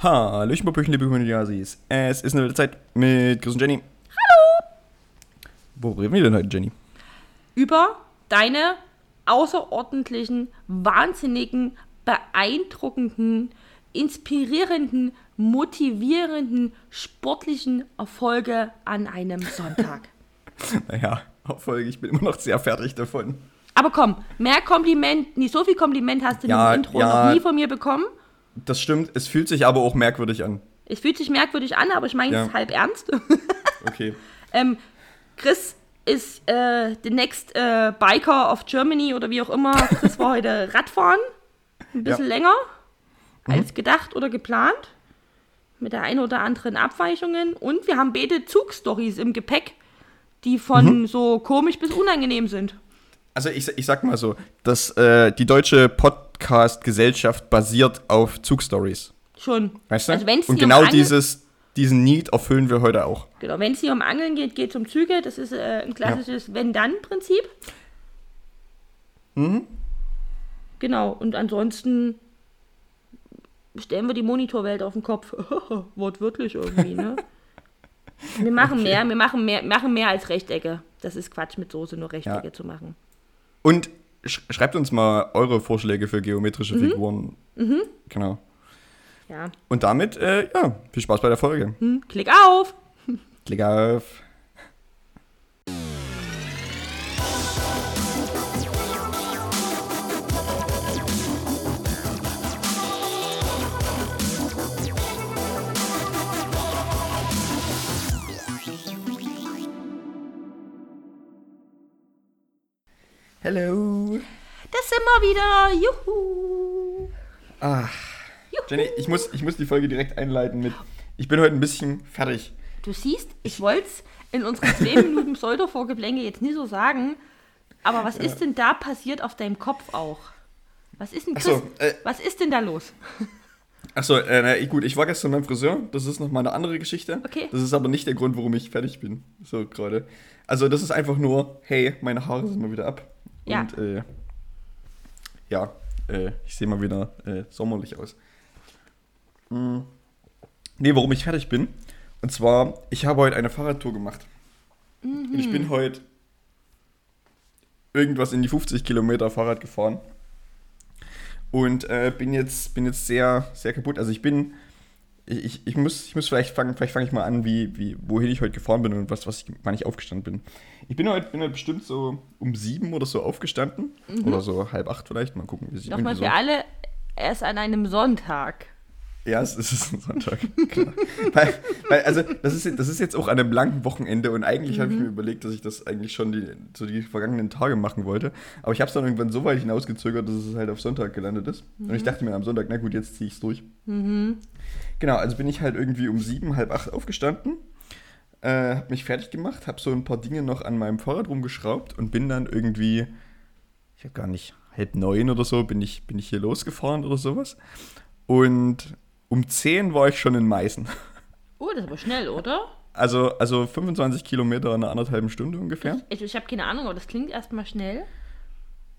Hallöchen, Popöchen, liebe Community-Asis. Es ist eine wilde Zeit mit Chris und Jenny. Hallo! Worüber reden wir denn heute, Jenny? Über deine außerordentlichen, wahnsinnigen, beeindruckenden, inspirierenden, motivierenden, sportlichen Erfolge an einem Sonntag. Naja, Erfolge, ich bin immer noch sehr fertig davon. Aber komm, mehr Kompliment, nicht so viel Kompliment hast du Ja, im Intro ja. noch nie von mir bekommen. Das stimmt, es fühlt sich aber auch merkwürdig an. Es fühlt sich merkwürdig an, aber ich meine es Ja. halb ernst. Okay. ähm, Chris ist äh, the next äh, Biker of Germany oder wie auch immer. Chris war heute Radfahren. Ein bisschen Ja. länger als gedacht oder geplant. Mit der einen oder anderen Abweichungen. Und wir haben beide Zugstories im Gepäck, die von so komisch bis unangenehm sind. Also ich, ich sag mal so, dass äh, die deutsche Podcast-Gesellschaft basiert auf Zugstories. Schon. Weißt du? Also wenn's Und um genau Angel- dieses, diesen Need erfüllen wir heute auch. Genau, wenn es hier um Angeln geht, geht es um Züge. Das ist äh, ein klassisches Wenn-Dann-Prinzip. Mhm. Genau, und ansonsten stellen wir die Monitorwelt auf den Kopf. Wortwörtlich irgendwie, ne? Wir machen mehr, wir machen mehr, machen mehr als Rechtecke. Das ist Quatsch, mit Soße nur Rechtecke Ja. zu machen. Und schreibt uns mal eure Vorschläge für geometrische Mhm. Figuren. Genau. Ja. Und damit, äh, ja, viel Spaß bei der Folge. Hm, klick auf! Klick auf. Hello. Das sind wir wieder! Juhu! Ah. Jenny, ich muss, ich muss die Folge direkt einleiten mit. Ich bin heute ein bisschen fertig. Du siehst, ich wollte es in unseren zwei Minuten Pseudo-Vorgeplänge jetzt nie so sagen, aber was ist denn da passiert auf deinem Kopf auch? Was ist denn, Ach Chris, so, äh, was ist denn da los? Achso, äh, na, gut, ich war gestern beim Friseur. Das ist nochmal eine andere Geschichte. Okay. Das ist aber nicht der Grund, warum ich fertig bin. So gerade. Also, das ist einfach nur, hey, meine Haare sind mal wieder ab. Ja. Und, äh, ja, äh, ich sehe mal wieder äh, sommerlich aus. Mm. Nee, warum ich fertig bin. Und zwar, ich habe heute eine Fahrradtour gemacht. Und ich bin heute irgendwas in die 50 Kilometer Fahrrad gefahren. Und äh, bin, jetzt, bin jetzt sehr, sehr kaputt. Also ich bin, ich, ich, ich muss, ich muss vielleicht fangen, vielleicht fange ich mal an, wie, wie, wohin ich heute gefahren bin und was, was ich, wann ich aufgestanden bin. Ich bin heute, bin heute bestimmt so um sieben oder so aufgestanden. Oder so halb acht vielleicht. Mal gucken, wie sich Nochmal für so. alle, erst an einem Sonntag. Ja, es ist ein Sonntag. Klar. weil, weil, also, das ist, das ist jetzt auch an einem langen Wochenende und eigentlich habe ich mir überlegt, dass ich das eigentlich schon die, so die vergangenen Tage machen wollte. Aber ich habe es dann irgendwann so weit hinausgezögert, dass es halt auf Sonntag gelandet ist. Und ich dachte mir am Sonntag, na gut, jetzt ziehe ich es durch. Genau, also bin ich halt irgendwie um sieben, halb acht aufgestanden, äh, habe mich fertig gemacht, habe so ein paar Dinge noch an meinem Fahrrad rumgeschraubt und bin dann irgendwie, ich habe gar nicht, halb neun oder so, bin ich, bin ich hier losgefahren oder sowas. Und um 10 war ich schon in Meißen. Oh, das ist aber schnell, oder? Also, also 25 Kilometer in einer anderthalben Stunde ungefähr. Ich, ich habe keine Ahnung, aber das klingt erstmal schnell.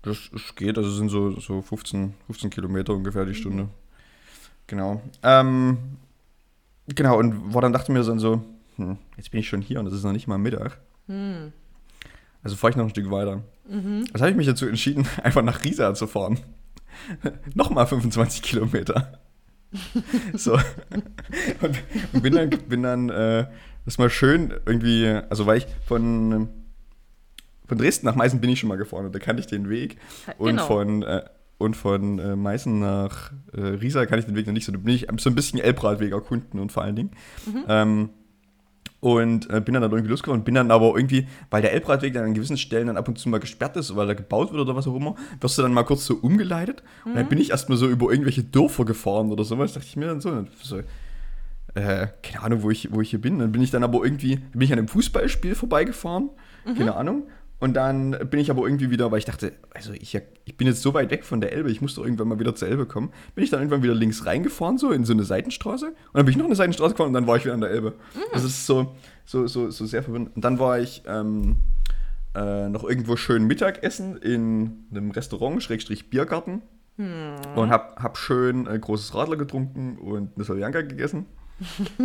Das, das geht, also sind so, so 15, 15 Kilometer ungefähr die Stunde. Genau. Ähm, genau, und war dann dachte mir dann so, hm, jetzt bin ich schon hier und es ist noch nicht mal Mittag. Also fahre ich noch ein Stück weiter. Also habe ich mich dazu entschieden, einfach nach Riesa zu fahren. Nochmal 25 Kilometer. so. Und, und bin dann, bin dann äh, das mal schön irgendwie, also weil ich von, von Dresden nach Meißen bin ich schon mal gefahren und da kannte ich den Weg. Und Genau. von, äh, und von äh, Meißen nach äh, Riesa kann ich den Weg noch nicht so. Da bin ich so ein bisschen Elbradweg erkunden und vor allen Dingen. Ähm, und äh, bin dann, dann irgendwie losgefahren und bin dann aber irgendwie, weil der Elbradweg dann an gewissen Stellen dann ab und zu mal gesperrt ist, weil er gebaut wird oder was auch immer, wirst du dann mal kurz so umgeleitet. Und dann bin ich erstmal so über irgendwelche Dörfer gefahren oder sowas. dachte ich mir dann so, so äh, keine Ahnung, wo ich, wo ich hier bin. Dann bin ich dann aber irgendwie, bin ich an einem Fußballspiel vorbeigefahren, keine Ahnung. Und dann bin ich aber irgendwie wieder, weil ich dachte, also ich, ich bin jetzt so weit weg von der Elbe, ich muss doch irgendwann mal wieder zur Elbe kommen. Bin ich dann irgendwann wieder links reingefahren, so in so eine Seitenstraße. Und dann bin ich noch eine Seitenstraße gefahren und dann war ich wieder an der Elbe. Das ist so, so, so, so sehr verwirrend. Und dann war ich ähm, äh, noch irgendwo schön Mittagessen in einem Restaurant, Schrägstrich Biergarten. Und hab, hab schön äh, großes Radler getrunken und eine Soljanka gegessen.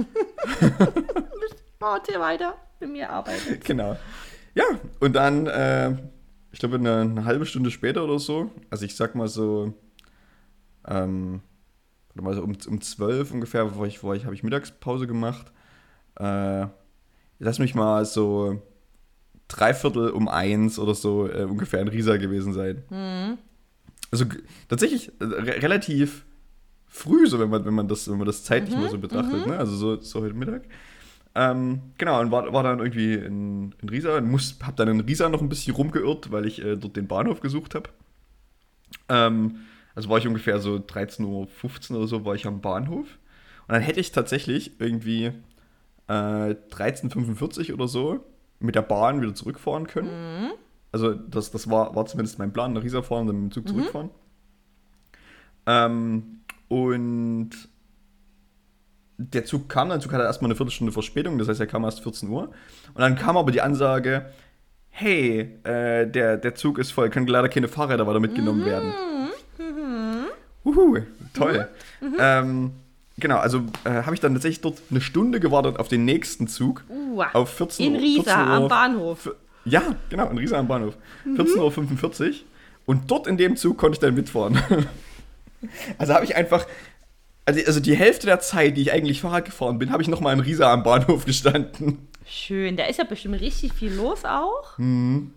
Erzähl weiter. Mit mir arbeiten. Genau. Ja, und dann, äh, ich glaube, eine, eine halbe Stunde später oder so, also ich sag mal so, ähm, mal so um, um 12 ungefähr, war ich, war ich, habe ich Mittagspause gemacht. Äh, lass mich mal so dreiviertel um eins oder so äh, ungefähr in Riesa gewesen sein. Also g- tatsächlich äh, re relativ früh, so wenn man, wenn man das, wenn man das zeitlich mal so betrachtet, ne? Also so, so heute Mittag. Ähm, genau, und war, war dann irgendwie in, in Riesa, muss, hab dann in Riesa noch ein bisschen rumgeirrt, weil ich äh, dort den Bahnhof gesucht habe. Ähm, also war ich ungefähr so 13.15 Uhr oder so, war ich am Bahnhof. Und dann hätte ich tatsächlich irgendwie äh, 13.45 oder so mit der Bahn wieder zurückfahren können. Also das, das war, war zumindest mein Plan, nach Riesa fahren und dann mit dem Zug zurückfahren. Ähm, und der Zug kam, der Zug hatte erstmal eine Viertelstunde Verspätung, das heißt, er kam erst 14 Uhr. Und dann kam aber die Ansage, hey, äh, der, der Zug ist voll, können leider keine Fahrräder weiter mitgenommen werden. Uhu, toll. Ähm, genau, also äh, habe ich dann tatsächlich dort eine Stunde gewartet auf den nächsten Zug. Uah. Auf 14 In Uhr- Riesa 14 Uhr am Bahnhof. ja, genau, in Riesa am Bahnhof. 14.45 Uhr. Und dort in dem Zug konnte ich dann mitfahren. also habe ich einfach, also, also die Hälfte der Zeit, die ich eigentlich Fahrrad gefahren bin, habe ich nochmal in Riesa am Bahnhof gestanden. Schön. Da ist ja bestimmt richtig viel los auch. Hm,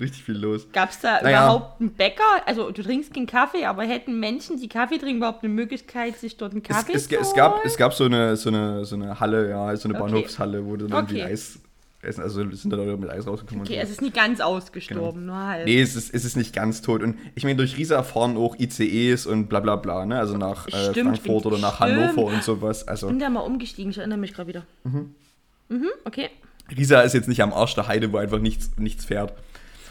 richtig viel los. Gab es da Naja. überhaupt einen Bäcker? Also du trinkst keinen Kaffee, aber hätten Menschen, die Kaffee trinken, überhaupt eine Möglichkeit, sich dort einen Es, Kaffee es, zu es, gab, holen? es gab so eine, so eine, so eine Halle, ja, so eine Okay. Bahnhofshalle, wo du dann irgendwie Okay. Eis essen, also sind da Leute mit Eis rausgekommen. Okay, es ist nicht ganz ausgestorben, nur halt. Nee, es ist, es ist nicht ganz tot. Und ich meine, durch Riesa fahren auch ICEs und bla bla bla, ne? Also nach äh, Stimmt, Frankfurt oder nach stimmt. Hannover und sowas. Also Ich bin da mal umgestiegen, ich erinnere mich gerade wieder. Mhm. okay. Riesa ist jetzt nicht am Arsch der Heide, wo einfach nichts, nichts fährt.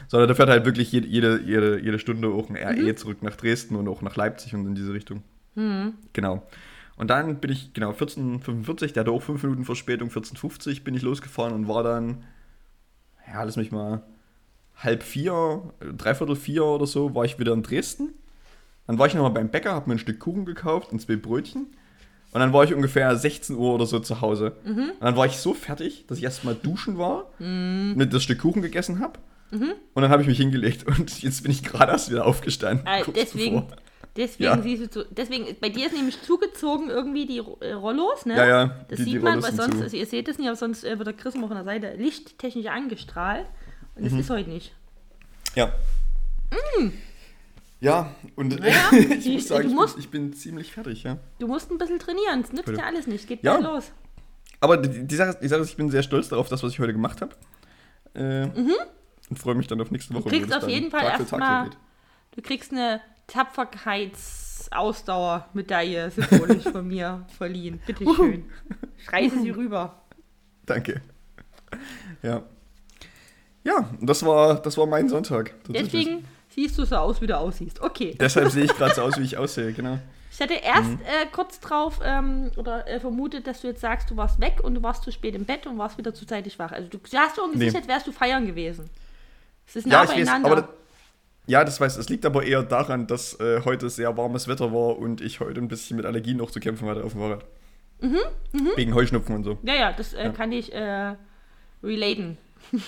Sondern da fährt halt wirklich jede, jede, jede, jede Stunde auch ein RE zurück nach Dresden und auch nach Leipzig und in diese Richtung. Genau. Und dann bin ich, genau, 14.45, der hatte auch 5 Minuten Verspätung, 14.50 bin ich losgefahren und war dann, ja, lass mich mal, halb vier, dreiviertel vier oder so, war ich wieder in Dresden. Dann war ich nochmal beim Bäcker, habe mir ein Stück Kuchen gekauft und zwei Brötchen. Und dann war ich ungefähr 16 Uhr oder so zu Hause. Und dann war ich so fertig, dass ich erstmal duschen war, mit das Stück Kuchen gegessen habe. Und dann habe ich mich hingelegt und jetzt bin ich gerade erst wieder aufgestanden. Äh, deswegen, bevor. Deswegen Ja. siehst du zu, deswegen, bei dir ist nämlich zugezogen irgendwie die äh, Rollos, ne? Ja, ja, Das die- die sieht man, Rollos weil sonst, also ihr seht es nicht, aber sonst äh, wird der Chris immer von der Seite lichttechnisch angestrahlt. Und Mhm. das ist heute nicht. Ja. Ja, und Naja, ich die- muss sagen, du ich, musst- bin, ich bin ziemlich fertig, ja. Du musst ein bisschen trainieren, das nützt ja alles nicht. Geht Ja. los. Aber die, die, Sache, ist- die Sache ist, ich bin sehr stolz darauf, das, was ich heute gemacht habe. Äh, Und freue mich dann auf nächste Woche. wo Mhm. kriegst auf jeden Fall Tag für erst Tag mal- so geht. Du kriegst eine Tapferkeitsausdauermedaille symbolisch von mir verliehen. Bitte schön. Schreiße sie rüber. Danke. Ja. Ja, das war, das war mein Sonntag. Deswegen siehst du so aus, wie du aussiehst. Okay. Deshalb sehe ich gerade so aus, wie ich aussehe, genau. Ich hatte erst Mhm. äh, kurz drauf ähm, oder äh, vermutet, dass du jetzt sagst, du warst weg und du warst zu spät im Bett und warst wieder zu zeitig wach. Also du hast so ein Nee. Als wärst du feiern gewesen. Es ist Ja, nah ich weiß, aber das, ja, das weiß, es liegt aber eher daran, dass äh, heute sehr warmes Wetter war und ich heute ein bisschen mit Allergien noch zu kämpfen hatte auf dem Fahrrad. Mhm, Wegen Heuschnupfen und so. ja, ja, das äh, Ja. kann ich äh, relaten.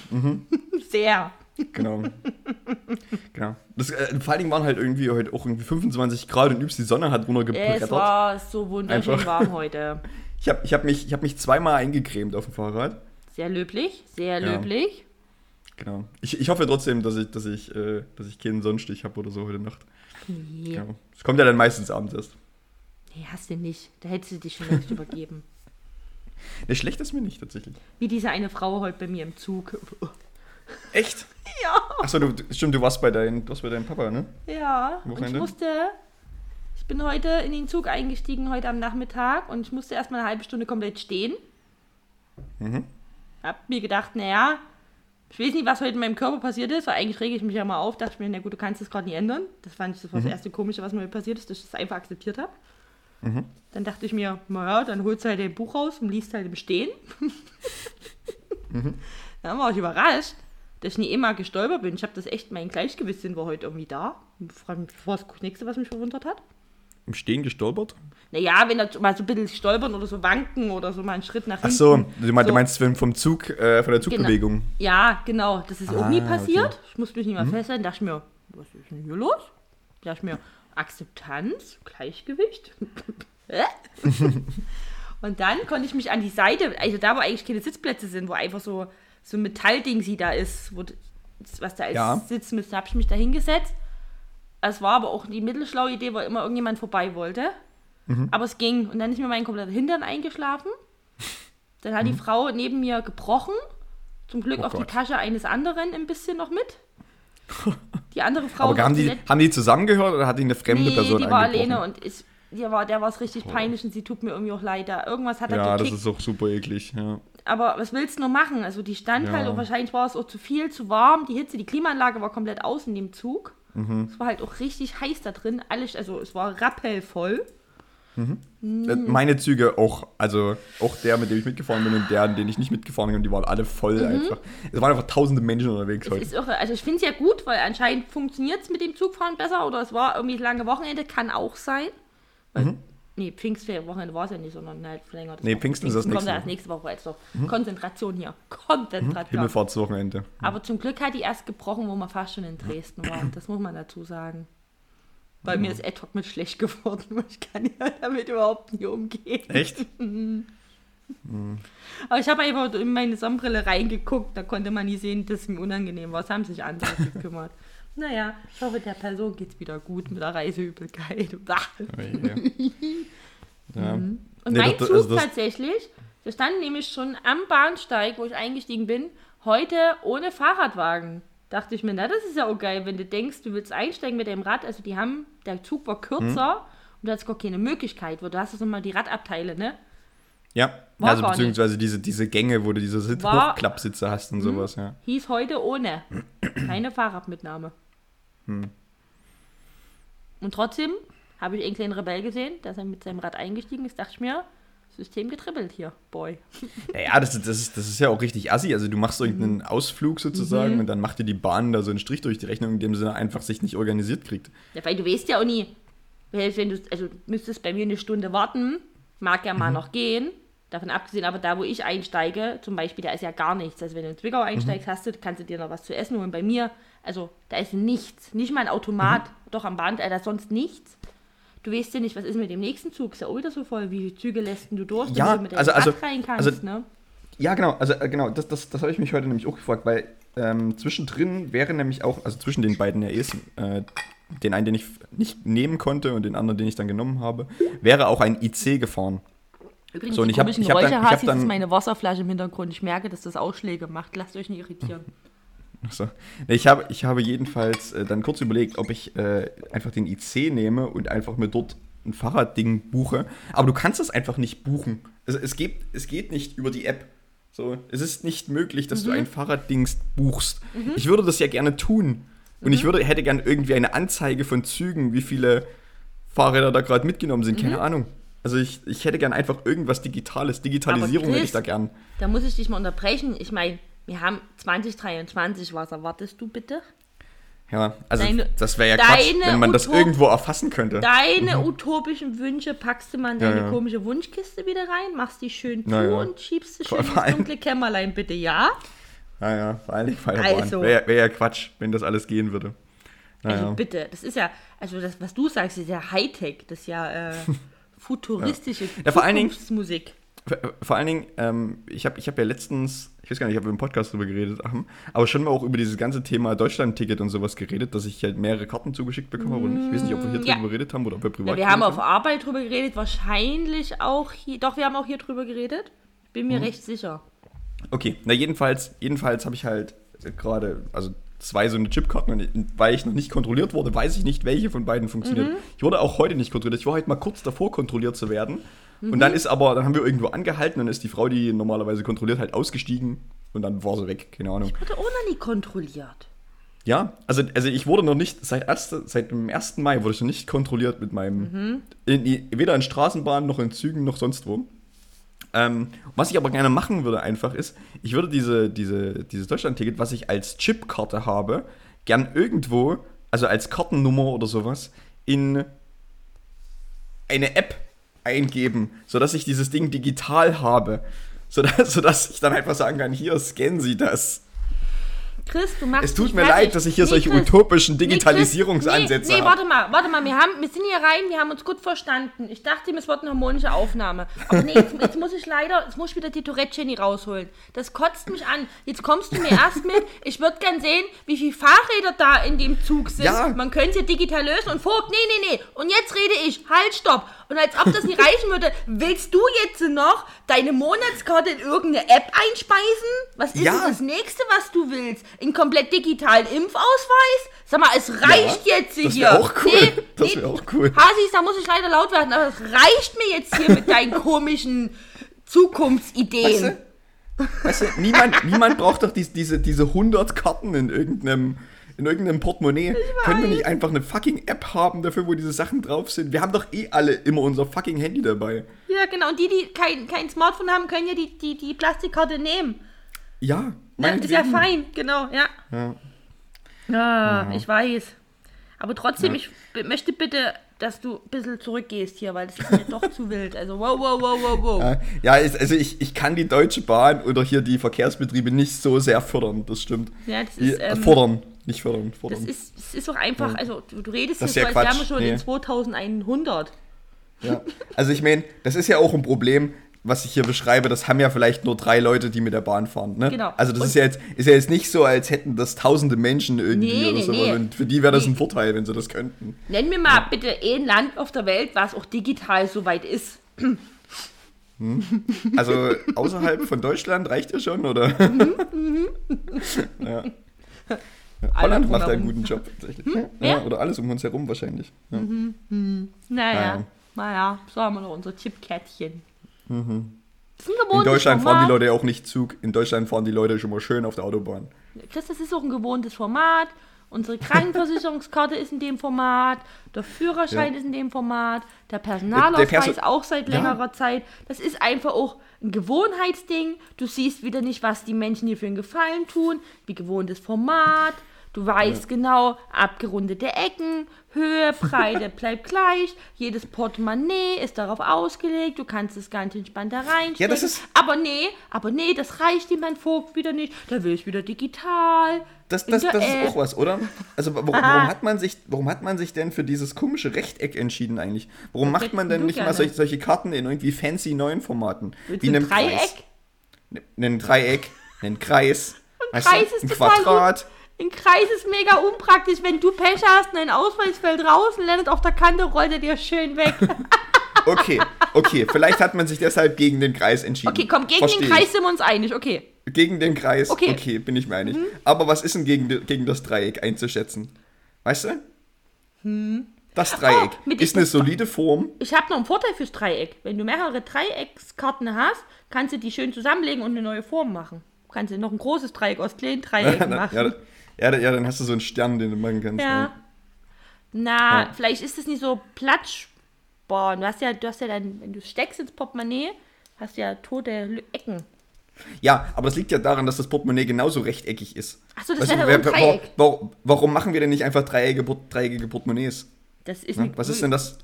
Mhm. Sehr. Genau. genau. Das, äh, vor allen Dingen waren halt irgendwie heute auch irgendwie 25 Grad und übst die Sonne hat Es runtergebrettert. war so wunderschön Einfach. warm heute. Ich habe ich hab mich, ich hab mich zweimal eingecremt auf dem Fahrrad. Sehr löblich, sehr Ja. Genau. Ich, ich hoffe trotzdem, dass ich, dass ich, äh, dass ich keinen Sonnenstich habe oder so heute Nacht. Nee, Genau. Es kommt ja dann meistens abends erst. nee, hast du nicht. Da hättest du dich schon längst übergeben. Ne, schlecht ist mir nicht tatsächlich. Wie diese eine Frau heute bei mir im Zug. Echt? Ja. Achso, du, stimmt, du warst bei, dein, du warst bei deinem Papa, ne? Ja, und ich musste, ich bin heute in den Zug eingestiegen, heute am Nachmittag, und ich musste erstmal eine halbe Stunde komplett stehen. Mhm. Hab mir gedacht, naja, ich weiß nicht, was heute in meinem Körper passiert ist, weil eigentlich rege ich mich ja mal auf, dachte ich mir, na gut, du kannst das gerade nicht ändern. Das fand ich das, war Mhm. das erste Komische, was mir passiert ist, dass ich das einfach akzeptiert habe. Dann dachte ich mir, naja, dann holst du halt dein Buch raus und liest halt im Stehen. Mhm. Dann war ich überrascht, dass ich nie immer gestolpert bin. Ich habe das echt, mein Gleichgewichtssinn war heute irgendwie da. Was war das nächste, was mich verwundert hat? Im Stehen gestolpert? Naja, wenn da mal so ein bisschen stolpern oder so wanken oder so mal einen Schritt nach Ach hinten. so, du meinst, So. du meinst vom- Zug, äh, von der Zugbewegung. Ja, genau. Das ist auch Ah, nie okay. passiert. Ich musste mich nicht mal festhalten. Dachte ich mir, was ist denn hier los? Dachte ich mir, Akzeptanz, Gleichgewicht. Und dann konnte ich mich an die Seite, also da, wo eigentlich keine Sitzplätze sind, wo einfach so, so ein Metallding sie da ist, wo, was da als Ja. Sitz müsste, habe ich mich da hingesetzt. Es war aber auch die mittelschlaue Idee, weil immer irgendjemand vorbei wollte. Mhm. Aber es ging. Und dann ist mir mein kompletter Hintern eingeschlafen. Dann hat die Frau neben mir gebrochen. Zum Glück Mhm. Oh auf die Gott. Tasche eines anderen ein bisschen noch mit. Die andere Frau Aber war haben die, haben die zusammengehört oder hat die eine fremde nee, Person die war alleine und ist, die war, der war es richtig peinlich und sie tut mir irgendwie auch leid. Da irgendwas hat er Ja, das ist auch super eklig. Ja. Aber was willst du nur machen? Also die stand Ja. halt und wahrscheinlich war es auch zu viel, zu warm. Die Hitze, die Klimaanlage war komplett aus in dem Zug. Mhm. Es war halt auch richtig heiß da drin. Alles, also es war rappelvoll. Äh, Meine Züge auch, also auch der, mit dem ich mitgefahren bin und der, an den ich nicht mitgefahren bin, die waren alle voll einfach. Es waren einfach tausende Menschen unterwegs Es heute. ist irre. Also ich finde es ja gut, weil anscheinend funktioniert es mit dem Zugfahren besser oder es war irgendwie lange Wochenende, kann auch sein. Weil, Nee, Pfingstwochenende war es ja nicht, sondern halt länger. Mhm. Nee, Pfingsten ist das kommt nächste ja erst nächste Woche. Jetzt doch. Konzentration hier. Konzentration. Himmelfahrtswochenende. Aber zum Glück hat die erst gebrochen, wo wir fast schon in Dresden waren. Das muss man dazu sagen. Weil mir ist ad mit schlecht geworden. Ich kann ja damit überhaupt nicht umgehen. Echt? Aber ich habe einfach in meine Sonnenbrille reingeguckt, da konnte man nie sehen, dass es mir unangenehm war. Es haben sich andere gekümmert. Naja, ich hoffe, der Person geht es wieder gut mit der Reiseübelkeit. Ja. Und Nee, mein das- Zug also das- tatsächlich, der stand nämlich schon am Bahnsteig, wo ich eingestiegen bin, heute ohne Fahrradwagen. Dachte ich mir, na, das ist ja auch geil, wenn du denkst, du willst einsteigen mit dem Rad. Also die haben, der Zug war kürzer und du hast gar keine Möglichkeit, wo du hast jetzt nochmal die Radabteile, ne? Ja, War also beziehungsweise diese, diese Gänge, wo du diese War- Hochklappsitze hast und sowas, ja. Hieß heute ohne. Keine Fahrradmitnahme. Hm. Und trotzdem habe ich einen kleinen Rebell gesehen, dass er mit seinem Rad eingestiegen ist. Dachte ich mir, System getribbelt hier, Boy. Ja, das, das, ist, das ist ja auch richtig assi. Also du machst irgendeinen Mhm. Ausflug sozusagen und dann macht dir die Bahn da so einen Strich durch die Rechnung, in dem sie einfach sich nicht organisiert kriegt. Ja, weil du weißt ja auch nie, wenn du, also müsstest bei mir eine Stunde warten, mag ja mal Mhm. noch gehen. Davon abgesehen, aber da, wo ich einsteige, zum Beispiel, da ist ja gar nichts. Also wenn du in Zwickau Mhm. einsteigst, hast du, kannst du dir noch was zu essen holen. Bei mir, also da ist nichts. Nicht mal ein Automat, Mhm. doch am Band, äh, da ist sonst nichts. Du weißt ja nicht, was ist mit dem nächsten Zug? Ist ja auch wieder so voll. Wie viele Züge lässt denn du durch, Ja, damit du mit deinem also- also- rein kannst, also- ne? Ja, genau, also äh, genau, das, das, das habe ich mich heute nämlich auch gefragt, weil ähm, zwischendrin wäre nämlich auch, also zwischen den beiden REs, äh, den einen, den ich nicht nehmen konnte und den anderen, den ich dann genommen habe, wäre auch ein IC gefahren. Übrigens, So, und ich hab- komischen ich hab dann- ich hab dann- meine Wasserflasche im Hintergrund. Ich merke, dass das Ausschläge macht. Lasst euch nicht irritieren. So. Ich habe, ich habe jedenfalls äh, dann kurz überlegt, ob ich äh, einfach den IC nehme und einfach mir dort ein Fahrradding buche. Aber du kannst das einfach nicht buchen. Also es, geht, es geht nicht über die App. So, es ist nicht möglich, dass du ein Fahrraddings buchst. Ich würde das ja gerne tun. Und ich würde, hätte gerne irgendwie eine Anzeige von Zügen, wie viele Fahrräder da gerade mitgenommen sind. Keine Ahnung. Also ich, ich hätte gern einfach irgendwas Digitales. Digitalisierung hätte ich Chris, da gern. Da muss ich dich mal unterbrechen. Ich meine, wir haben 2023. Was erwartest du bitte? Ja, also Deine- das wäre ja Quatsch, deine wenn man das irgendwo erfassen könnte. Deine utopischen Wünsche packst du mal in Mhm. Ja, deine ja. komische Wunschkiste wieder rein, machst die schön zu ja. und schiebst sie schön ins dunkle Kämmerlein, bitte, ja? Naja, vor allem bei der Also. Wäre wär ja Quatsch, wenn das alles gehen würde. Also Naja. bitte, das ist ja, also das, was du sagst, ist ja Hightech, das ist ja äh, futuristische Ja, vor allen Dingen-. Vor, vor allen Dingen, ähm, ich habe ich hab ja letztens, ich weiß gar nicht, ob wir im Podcast drüber geredet haben, aber schon mal auch über dieses ganze Thema Deutschland-Ticket und sowas geredet, dass ich halt mehrere Karten zugeschickt bekommen habe. Und ich weiß nicht, ob wir hier Ja. drüber geredet haben oder ob wir privat Ja, wir haben auf Arbeit drüber geredet, wahrscheinlich auch hier, doch, wir haben auch hier drüber geredet. Bin Mhm. mir recht sicher. Okay, na jedenfalls, jedenfalls habe ich halt gerade, also zwei so eine Chipkarten und weil ich noch nicht kontrolliert wurde, weiß ich nicht, welche von beiden funktioniert. Mhm. Ich wurde auch heute nicht kontrolliert. Ich war heute mal kurz davor, kontrolliert zu werden. Und dann ist aber, dann haben wir irgendwo angehalten, dann ist die Frau, die normalerweise kontrolliert, halt ausgestiegen und dann war sie weg, keine Ahnung. Wurde auch noch nie kontrolliert. Ja, also, also ich wurde noch nicht, seit, erste, seit dem 1. Mai wurde ich noch nicht kontrolliert mit meinem, Mhm. in, weder in Straßenbahnen noch in Zügen noch sonst wo. Ähm, was ich aber gerne machen würde einfach ist, ich würde diese, diese, dieses Deutschland-Ticket, was ich als Chipkarte habe, gern irgendwo, also als Kartennummer oder sowas, in eine App eingeben, sodass ich dieses Ding digital habe. Sodass, sodass ich dann einfach sagen kann, hier, scannen Sie das. Chris, du machst Es tut mich mir leid, dass ich hier Nee, solche Chris. utopischen Nee, Digitalisierungsansätze Nee, nee habe. warte mal, warte mal, wir, haben, wir sind hier rein, wir haben uns gut verstanden. Ich dachte, es wird eine harmonische Aufnahme. Aber nee, jetzt, jetzt muss ich leider, jetzt muss ich wieder die Tourette-Jenny rausholen. Das kotzt mich an. Jetzt kommst du mir erst mit. Ich würde gern sehen, wie viele Fahrräder da in dem Zug sind. Ja. Man könnte es ja digital lösen und Vogt, nee, nee, nee. Und jetzt rede ich, halt, stopp. Und als ob das nicht reichen würde, willst du jetzt noch deine Monatskarte in irgendeine App einspeisen? Was ist Ja. denn das nächste, was du willst? In komplett digitalen Impfausweis? Sag mal, es reicht jetzt das hier. wär auch cool. Nee, Das nee, wär auch cool. Hasis, da muss ich leider laut werden, aber es reicht mir jetzt hier mit deinen komischen Zukunftsideen. Weißt du, weißt du niemand, niemand braucht doch dies, diese, diese 100 Karten in irgendeinem, in irgendeinem Portemonnaie. Können wir nicht einfach eine fucking App haben dafür, wo diese Sachen drauf sind? Wir haben doch eh alle immer unser fucking Handy dabei. Ja, genau. Und die, die kein, kein Smartphone haben, können ja die, die, die Plastikkarte nehmen. Ja, Ja, ist ja fein, genau, ja. Ja. Ah, ich weiß. Aber trotzdem, ich möchte bitte, dass du ein bisschen zurückgehst hier, weil das ist mir doch zu wild. Also, wow, wow, wow, wow, wow. Ja, Ja, also ich, ich kann die Deutsche Bahn oder hier die Verkehrsbetriebe nicht so sehr fördern, das stimmt. Ja, das ist, äh, ähm, fordern, nicht fördern, Das fordern. ist, das ist doch einfach, also du, du redest Das jetzt ja so, als wären wir schon nee. in 2100. Ja. Also ich meine, das ist ja auch ein Problem, was ich hier beschreibe, das haben ja vielleicht nur drei Leute, die mit der Bahn fahren. Ne? Genau. Also das Und- ist ja, jetzt, ist ja jetzt nicht so, als hätten das tausende Menschen irgendwie Nee, oder nee, so. nee. Und für die wäre das ein Vorteil, wenn sie das könnten. Nenn mir mal bitte ein Land auf der Welt, was auch digital so weit ist. Also außerhalb von Deutschland reicht ja schon, oder? Mhm, ja. Holland macht einen guten Job tatsächlich. Hm? Ja, oder alles um uns herum wahrscheinlich. Ja. Naja, Ja. naja, so haben wir noch unser Chipkärtchen. Ein Mhm. In Deutschland Format. fahren die Leute auch nicht Zug. In Deutschland fahren die Leute schon mal schön auf der Autobahn. Chris, das ist auch ein gewohntes Format. Unsere Krankenversicherungskarte ist in dem Format, der Führerschein Ja. ist in dem Format, der Der Personalausweis Perso- auch seit Ja. längerer Zeit. Das ist einfach auch ein Gewohnheitsding. Du siehst wieder nicht, was die Menschen dir für einen Gefallen tun, wie gewohntes Format. Du weißt genau, abgerundete Ecken, Höhe, Breite bleibt gleich. Jedes Portemonnaie ist darauf ausgelegt. Du kannst es ganz entspannt da reinstecken. Ja, das ist- aber nee, aber nee, das reicht ihm mein Vogt wieder nicht. Der will es wieder digital. Das, das, das ist auch was, oder? Also warum, warum, hat man sich, warum hat man sich denn für dieses komische Rechteck entschieden eigentlich? Warum Das macht man denn nicht mal gerne. solche, solche Karten in irgendwie fancy neuen Formaten? Willst wie du ein einem Kreis? Dreieck? Einen Dreieck, einen Kreis, weißt Kreis ist ein Quadrat. Ein Kreis ist mega unpraktisch. Wenn du Pech hast und dein Ausweis fällt raus und landet auf der Kante, rollt er dir schön weg. Okay, okay, vielleicht hat man sich deshalb gegen den Kreis entschieden. Okay, komm, gegen Versteh den Kreis sind wir uns einig. Okay. Ich. Gegen den Kreis, okay, Okay. Bin ich mir einig. Aber was ist denn gegen, gegen das Dreieck einzuschätzen? Weißt du? Das Dreieck Oh, ist eine solide Form. Ich habe noch einen Vorteil fürs Dreieck. Wenn du mehrere Dreieckskarten hast, kannst du die schön zusammenlegen und eine neue Form machen. Kannst du noch ein großes Dreieck aus kleinen Dreiecken machen. ja, ja, ja, dann hast du so einen Stern, den du machen kannst. Ja. ne? Na, Ja. vielleicht ist es nicht so platschbar. Du hast ja, du hast ja dann, wenn du steckst ins Portemonnaie, hast du ja tote Ecken. Ja, aber das liegt ja daran, dass das Portemonnaie genauso rechteckig ist. Ach so, das wäre wer- Dreieck. warum, warum machen wir denn nicht einfach dreieckige, dreieckige Portemonnaies? Das ist, Ne? Was ist denn das?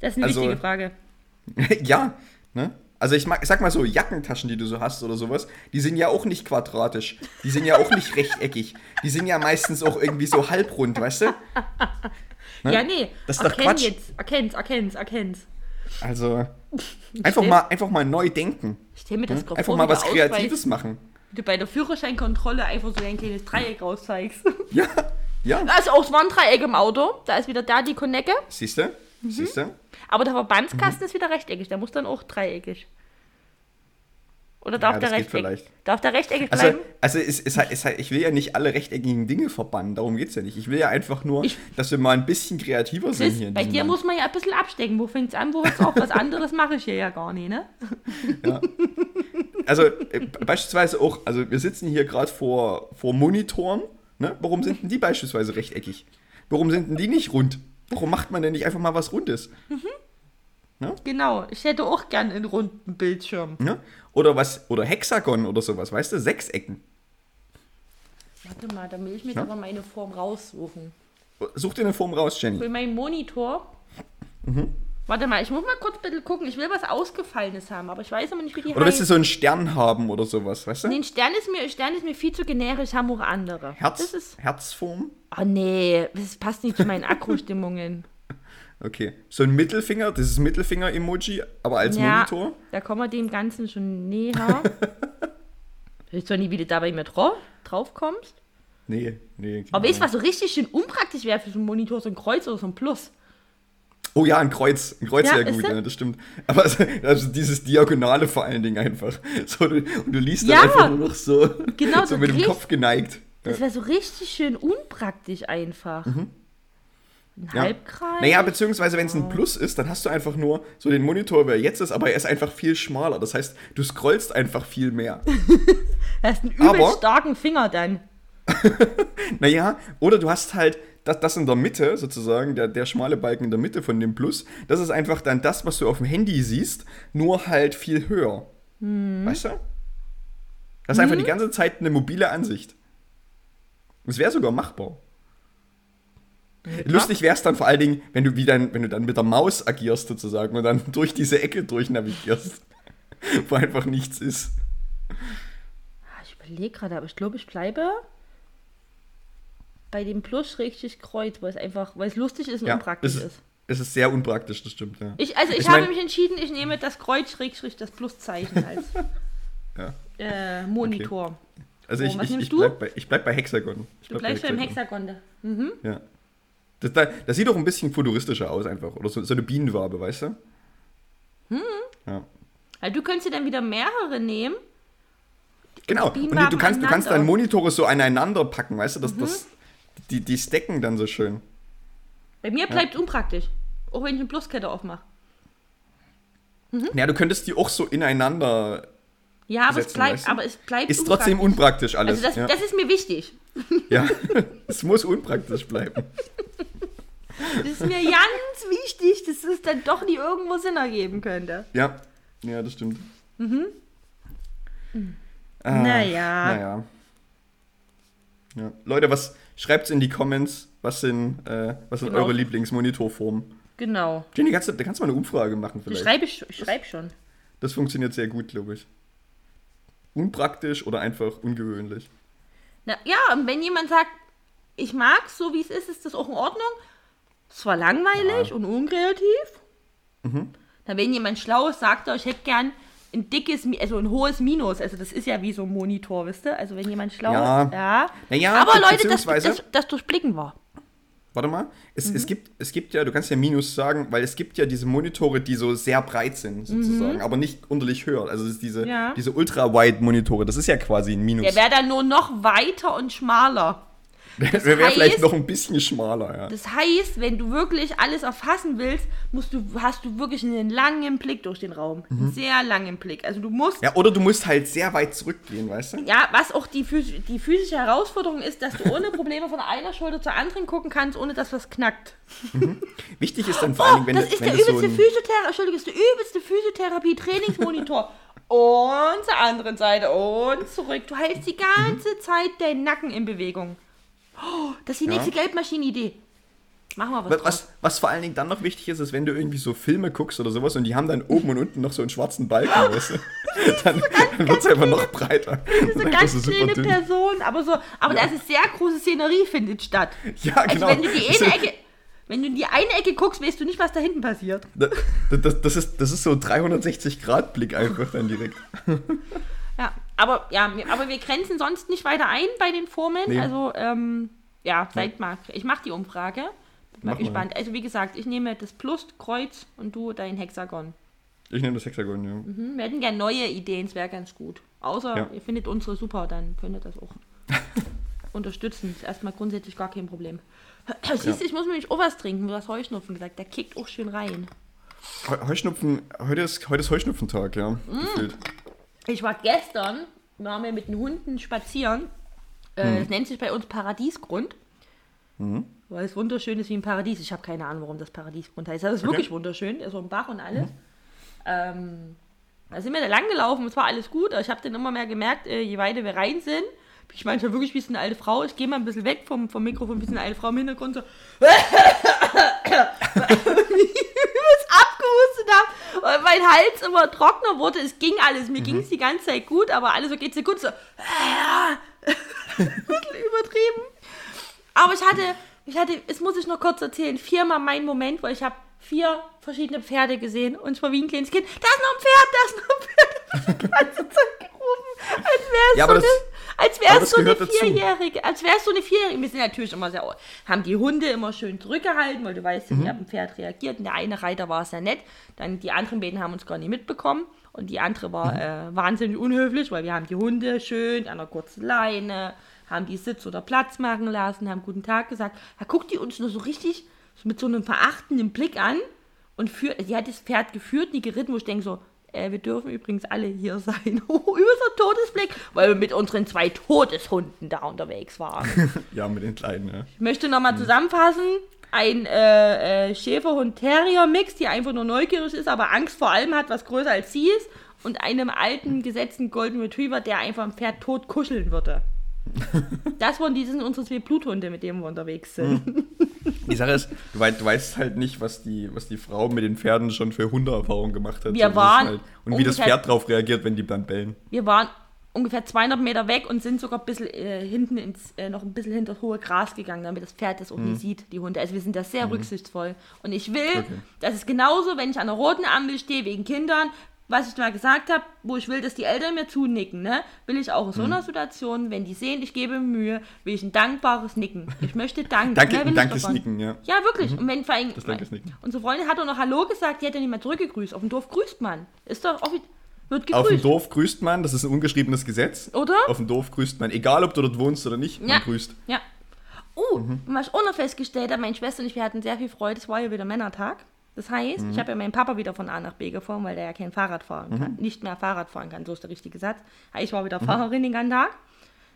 das ist eine also- wichtige Frage. ja, ne? Also ich, mag, ich sag mal so, Jackentaschen, die du so hast oder sowas, die sind ja auch nicht quadratisch. Die sind ja auch nicht rechteckig. Die sind ja meistens auch irgendwie so halbrund, weißt du? Ne? Ja, nee. Das ist doch erkenn Quatsch. jetzt. Erkenn's, erkenn's, erkenn's. Also einfach mal, einfach mal neu denken. Ich stell mir das gerade Einfach mal was Kreatives machen. Du bei der Führerscheinkontrolle einfach so ein kleines Dreieck rauszeigst. Ja, ja. Ist auch das Warndreieck im Auto. Da ist wieder da die Konecke. Siehst du? Mhm. Siehst du? Aber der Mhm. Verbandskasten ist wieder rechteckig. Der muss dann auch dreieckig. Oder darf Ja, der rechteckig? vielleicht. Darf der rechteckig Also, bleiben? also es, es, es, ich will ja nicht alle rechteckigen Dinge verbannen, darum geht es ja nicht. Ich will ja einfach nur, Ich- dass wir mal ein bisschen kreativer sind hier bei dir Land. muss man ja ein bisschen abstecken. Wo fängt's an, wo hört's auf? Was anderes mache ich hier ja gar nicht, ne? Also äh, beispielsweise auch, also wir sitzen hier gerade vor, vor Monitoren. Ne? Warum sind denn die beispielsweise rechteckig? Warum sind denn die nicht rund? Warum macht man denn nicht einfach mal was Rundes? Ne? Genau, ich hätte auch gern einen runden Bildschirm. Ne? Oder was, oder Hexagon oder sowas, weißt du? Sechsecken. Warte mal, da will ich mir Ja? aber meine Form raussuchen. Such dir eine Form raus, Jenny. Für meinen Monitor. Mhm. Warte mal, ich muss mal kurz bitte gucken. Ich will was Ausgefallenes haben, aber ich weiß aber nicht, wie die Oder willst du so einen Stern haben oder sowas, weißt du? Nee, ein Stern ist, mir, Stern ist mir viel zu generisch, haben auch andere. Herz, Das ist. Herzform? Oh nee, das passt nicht zu meinen Akkustimmungen. Okay. So ein Mittelfinger, dieses Mittelfinger-Emoji, aber als ja, Monitor. da kommen wir dem Ganzen schon näher. ich weiß zwar nie, wie du da bei mir drauf, drauf kommst. Nee, nee. Aber weißt du, was so richtig schön unpraktisch wäre für so einen Monitor? So ein Kreuz oder so ein Plus. Oh ja, ein Kreuz. Ein Kreuz Ja, wäre ist gut, ja, das stimmt. Aber also, also dieses Diagonale vor allen Dingen einfach. So, du, und du liest Ja. dann einfach nur noch so, Genau, so mit dem Kopf geneigt. Das wäre so richtig schön unpraktisch einfach. Ein Mhm. Ja. Halbkreis. Naja, beziehungsweise wenn es ein Plus ist, dann hast du einfach nur so den Monitor, wie er jetzt ist, aber er ist einfach viel schmaler. Das heißt, du scrollst einfach viel mehr. Du hast einen übel Aber- starken Finger dann. Naja, oder du hast halt das, das in der Mitte sozusagen, der, der schmale Balken in der Mitte von dem Plus, das ist einfach dann das, was du auf dem Handy siehst, nur halt viel höher. Weißt du? Das ist einfach die ganze Zeit eine mobile Ansicht. Es wäre sogar machbar. Lustig wäre es dann vor allen Dingen, wenn du, wie dann, wenn du dann mit der Maus agierst sozusagen und dann durch diese Ecke durchnavigierst, wo einfach nichts ist. Ah, Ich überlege gerade, aber ich glaube, ich bleibe bei dem Plus richtig Kreuz, weil es einfach, weil es lustig ist und Ja, unpraktisch es, ist. es ist sehr unpraktisch, das stimmt, ja. Ich, also ich, Ich habe mein- mich entschieden, ich nehme das Kreuz schrägstrich das Pluszeichen als Ja. äh, Monitor. Also Oh, ich, was ich, nimmst ich, du? bleib bei, ich bleib bei Hexagon. Ich Du bleib bei bleibst beim Hexagon. Mhm. Ja. Das, da- das sieht doch ein bisschen futuristischer aus einfach. Oder so, so eine Bienenwabe, weißt du? Hm. Ja. Also du könntest dir dann wieder mehrere nehmen. Genau. Und du, kannst, du kannst. Mhm. deine Monitore so aneinander packen, weißt du? Das, das, die, die stacken dann so schön. Bei mir bleibt es unpraktisch. Auch wenn ich eine Pluskette aufmache. Mhm. Ja, du könntest die auch so ineinander. Ja, aber es Setzen, bleibt, weißt du? aber es bleibt Ist trotzdem unpraktisch alles. Also das, ja. das ist mir wichtig. ja. es muss unpraktisch bleiben. Das ist mir ganz wichtig, dass es dann doch nie irgendwo Sinn ergeben könnte. Ja. Ja, das stimmt. Ah, Naja. Naja. Ja. Leute, was schreibt's in die Comments? Was sind, äh, was sind Genau. eure Lieblingsmonitorformen? Genau. Jenny, kannst du, da kannst du mal eine Umfrage machen Ich vielleicht. schreibe, ich schreibe schon. Das funktioniert sehr gut, glaube ich. Unpraktisch oder einfach ungewöhnlich. Na, ja, und wenn jemand sagt, ich mag so wie es ist, ist das auch in Ordnung. Es war langweilig und unkreativ. Mhm. Dann, wenn jemand schlau ist, sagt er, ich hätte gern ein dickes, also ein hohes Minus. Also das ist ja wie so ein Monitor, wisst ihr? Also wenn jemand schlau Ja. ist, ja. Naja, Aber Leute, das, das, das durchblicken war. Warte mal. Es, Mhm. es, gibt, es gibt ja, du kannst ja Minus sagen, weil es gibt ja diese Monitore, die so sehr breit sind, sozusagen, aber nicht unterlich höher. Also das ist diese, Mhm. Ja. diese Ultra-Wide-Monitore, das ist ja quasi ein Minus. Der wäre dann nur noch weiter und schmaler. Der wäre heißt- vielleicht noch ein bisschen schmaler, ja. Das heißt, wenn du wirklich alles erfassen willst, musst du, hast du wirklich einen langen Blick durch den Raum. Mhm. Einen sehr langen Blick. Also du musst Ja, oder du musst halt sehr weit zurückgehen, weißt du? Ja, was auch die, phys die physische Herausforderung ist, dass du ohne Probleme von einer Schulter zur anderen gucken kannst, ohne dass was knackt. Wichtig ist dann vor allen Oh, wenn das du, ist wenn der so übelste ein, Physiotherapie, Entschuldigung, das ist der übelste Physiotherapie-Trainingsmonitor. und zur anderen Seite und zurück. Du hältst die ganze Zeit deinen Nacken in Bewegung. Oh, das ist die Ja. nächste Geldmaschinen-Idee. Machen wir was, Was, was, vor allen Dingen dann noch wichtig ist, ist, wenn du irgendwie so Filme guckst oder sowas und die haben dann oben und unten noch so einen schwarzen Balken, weißt du? Dann, dann wird es einfach noch breiter. Das ist eine ganz kleine Person, aber so, aber da ist eine sehr große Szenerie findet statt. Ja, genau. Also wenn du die eine ist- Ecke, wenn du in die eine Ecke guckst, weißt du nicht, was da hinten passiert. Das, das, das, ist, das ist so 360-Grad-Blick einfach dann direkt. Ja, aber ja, wir- aber wir grenzen sonst nicht weiter ein bei den Formeln. Nee. Also ähm, ja, seid mal. Ich mache die Umfrage. Bin mal Mach mal. gespannt. Also wie gesagt, ich nehme das Plus, Kreuz und du dein Hexagon. Ich nehme das Hexagon, ja. Mhm, wir hätten gerne neue Ideen, es wäre ganz gut. Außer Ja. ihr findet unsere super, dann könnt ihr das auch unterstützen. Ist erstmal grundsätzlich gar kein Problem. Siehst du, ich muss mir nicht auch was trinken, du hast Heuschnupfen gesagt. Der kickt auch schön rein. Heu- Heuschnupfen, heute ist, heute ist Heuschnupfentag, ja. Mm. Gefühlt. Ich war gestern, waren wir mit den Hunden spazieren. Äh, Das nennt sich bei uns Paradiesgrund. weil es wunderschön ist wie ein Paradies. Ich habe keine Ahnung, warum das Paradiesgrund heißt. Das ist Okay. wirklich wunderschön. so ein Bach und alles. Ähm, da sind wir da lang gelaufen, es war alles gut, aber ich habe dann immer mehr gemerkt, äh, je weiter wir rein sind, bin ich manchmal wirklich wie so eine alte Frau. Ich gehe mal ein bisschen weg vom, vom Mikrofon, wie so eine alte Frau im Hintergrund so. übelst abgehustet habe, weil mein Hals immer trockener wurde. Es ging alles, mir ging es die ganze Zeit gut, aber alles so geht Sekunden so. bisschen übertrieben. Aber ich hatte, ich hatte, es muss ich noch kurz erzählen, viermal mein Moment, weil ich habe vier verschiedene Pferde gesehen und ich war wie ein kleines Kind. Da ist noch ein Pferd, da ist noch ein Pferd. Ich hab die ganze Zeit gerufen, als wäre es Ja, so aber eine, das- als wäre es so eine dazu. Vierjährige, als wäre es so eine Vierjährige. Wir sind natürlich immer sehr, haben die Hunde immer schön zurückgehalten, weil du weißt, Mhm. wie auf ein Pferd reagiert. Und der eine Reiter war sehr nett, dann die anderen beiden haben uns gar nicht mitbekommen. Und die andere war Mhm. äh, wahnsinnig unhöflich, weil wir haben die Hunde schön an einer kurzen Leine, haben die Sitz oder Platz machen lassen, haben guten Tag gesagt. Da guckt die uns nur so richtig mit so einem verachtenden Blick an und führt, sie hat das Pferd geführt, nie geritten, wo ich denke so, äh, wir dürfen übrigens alle hier sein. Oh, einen Todesblick, weil wir mit unseren zwei Todeshunden da unterwegs waren. Ja, mit den Kleinen, ja. Ich möchte nochmal zusammenfassen. Ein äh, äh, Schäferhund-Terrier-Mix, die einfach nur neugierig ist, aber Angst vor allem hat, was größer als sie ist. Und einem alten, gesetzten Golden Retriever, der einfach am Pferd tot kuscheln würde. Das waren die sind unsere zwei Bluthunde, mit denen wir unterwegs sind. Die Sache ist, du weißt, du weißt halt nicht, was die, was die Frau mit den Pferden schon für Hundeerfahrung gemacht hat. Wir ist waren halt, und wie das Pferd drauf reagiert, wenn die dann bellen. Wir waren ungefähr 200 Meter weg und sind sogar ein bisschen äh, hinten ins, äh, noch ein bisschen hinter das hohe Gras gegangen, damit das Pferd das auch nicht sieht, die Hunde. Also wir sind da sehr rücksichtsvoll. Und ich will, Okay. das ist genauso, wenn ich an der roten Ampel stehe wegen Kindern, was ich mal gesagt habe, wo ich will, dass die Eltern mir zunicken, ne? will ich auch in so einer Situation, wenn die sehen, ich gebe Mühe, will ich ein dankbares Nicken. Ich möchte danken. Danke, will ein dankes. Nicken, ja. Ja, wirklich. Und wenn vor allem, Das Dankesnicken. unsere Freundin hat doch noch Hallo gesagt, die hat ja nicht mehr zurückgegrüßt. Auf dem Dorf grüßt man. Ist doch, offi- wird gegrüßt. Auf dem Dorf grüßt man, das ist ein ungeschriebenes Gesetz. Oder? Auf dem Dorf grüßt man, egal ob du dort wohnst oder nicht, Ja. man grüßt. Ja. Uh, Mhm. was ich auch noch festgestellt habe, meine Schwester und ich, wir hatten sehr viel Freude, es war ja wieder Männertag. Das heißt, Mhm. ich habe ja meinen Papa wieder von A nach B gefahren, weil der ja kein Fahrrad fahren kann. Mhm. Nicht mehr Fahrrad fahren kann, so ist der richtige Satz. Ich war wieder Fahrerin den ganzen Tag.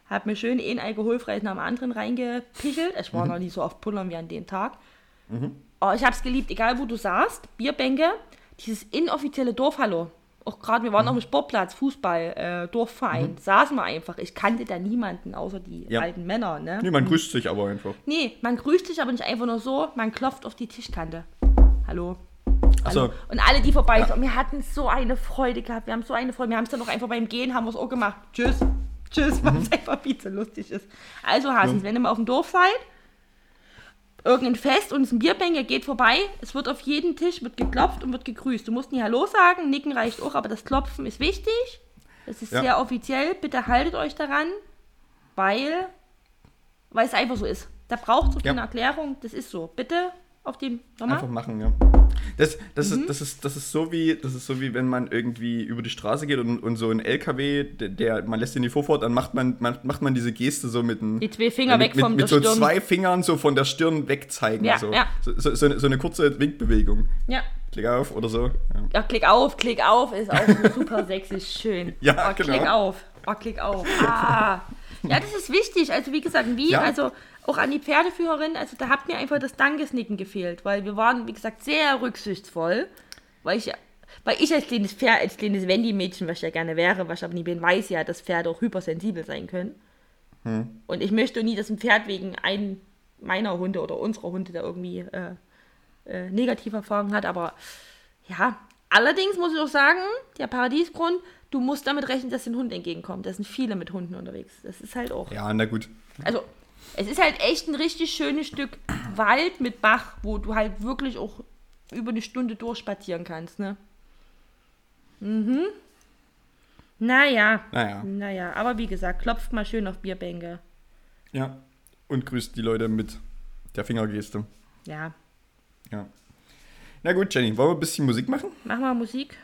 Hab mir schön ein alkoholfreies nach dem anderen reingepichelt. Ich Mhm. war noch nie so oft pullern wie an dem Tag. Oh, ich habe es geliebt, egal wo du saßt, Bierbänke, dieses inoffizielle Dorfhallo. Auch gerade, wir waren auf dem Sportplatz, Fußball, äh, Dorfverein, saßen wir einfach. Ich kannte da niemanden, außer die Ja. alten Männer, ne? Nee, man grüßt sich aber einfach. Nee, man grüßt dich aber nicht einfach nur so, man klopft auf die Tischkante. Hallo. Hallo. Und alle, die vorbei sind, wir hatten so eine Freude gehabt. Wir haben so eine Freude. Wir haben es dann auch einfach beim Gehen, haben wir es auch gemacht. Tschüss. Tschüss, weil es einfach viel zu lustig ist. Also, Hasis, wenn ihr mal auf dem Dorf seid, irgendein Fest und es ein Bierbänker geht vorbei, es wird auf jeden Tisch wird geklopft und wird gegrüßt. Du musst nie Hallo sagen, nicken reicht auch, aber das Klopfen ist wichtig. Das ist Ja. sehr offiziell. Bitte haltet euch daran, weil, weil es einfach so ist. Da braucht es Ja. keine Erklärung. Das ist so. Bitte auf den nochmal. einfach machen, ja. Das, das, Mhm. ist, das, ist, das, ist so wie, das ist so wie wenn man irgendwie über die Straße geht und, und so ein LKW, der, der man lässt den die Vorfahrt, dann macht man, man, macht man diese Geste so mit dem Die zwei Finger weg mit, vom mit, mit so Stirn. zwei Fingern so von der Stirn wegzeigen. Ja, so. ja. So, so, so, eine, so eine kurze Winkbewegung. Ja. Klick auf oder so. Ja. Ja, klick auf, klick auf ist auch so super sexy, schön. Ja, oh, genau. Klick auf, oh, klick auf. Ah. Ja, das ist wichtig. Also wie gesagt, wie, Ja. also auch an die Pferdeführerin, also da hat mir einfach das Dankesnicken gefehlt, weil wir waren, wie gesagt, sehr rücksichtsvoll, weil ich, weil ich als kleines Pferd, als kleines Wendy-Mädchen, was ich ja gerne wäre, was ich aber nie bin, weiß ja, dass Pferde auch hypersensibel sein können. Hm. Und ich möchte nie, dass ein Pferd wegen einem meiner Hunde oder unserer Hunde da irgendwie äh, äh, negative Erfahrungen hat, aber ja, allerdings muss ich auch sagen, der Paradiesgrund, du musst damit rechnen, dass den Hund entgegenkommt. Da sind viele mit Hunden unterwegs. Das ist halt auch. ja, na gut. Also, es ist halt echt ein richtig schönes Stück Wald mit Bach, wo du halt wirklich auch über eine Stunde durchspazieren kannst, ne? Mhm. Naja. Naja, Naja, aber wie gesagt, klopft mal schön auf Bierbänke. ja. Und grüßt die Leute mit der Fingergeste. Ja. Ja. Na gut, Jenny, wollen wir ein bisschen Musik machen? Mach mal Musik.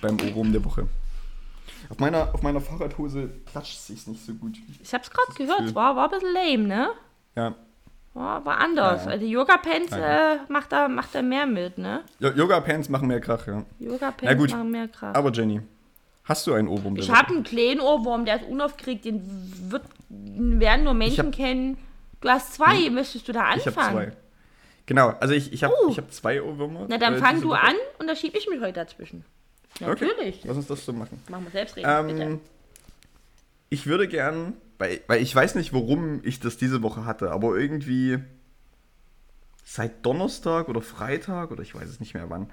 Beim Ohrwurm der Woche. Auf meiner, auf meiner Fahrradhose klatscht es sich nicht so gut. Ich hab's gerade gehört, es war, war ein bisschen lame, ne? Ja. War, war anders. Ja, ja. Also Yoga Pants Ja, äh, macht, da, macht da mehr mit, ne? Jo- Yoga-Pants machen mehr Krach, ja. Yoga Pants gut, machen mehr Kraft. Aber Jenny, hast du einen Ohrwurm Ich habe einen kleinen Ohrwurm, der ist unaufgeregt, den wird, werden nur Menschen hab- kennen, Du hast zwei, möchtest du da Ich habe anfangen? zwei. Genau, also ich, ich habe Uh. ich hab zwei Ohrwürmer. Na, dann äh, fang du Woche. an und da schiebe ich mich heute dazwischen. Okay, Natürlich. lass uns das so machen. Machen wir selbst reden, bitte. Ähm, ich würde gern, weil, weil ich weiß nicht, warum ich das diese Woche hatte, aber irgendwie seit Donnerstag oder Freitag oder ich weiß es nicht mehr wann,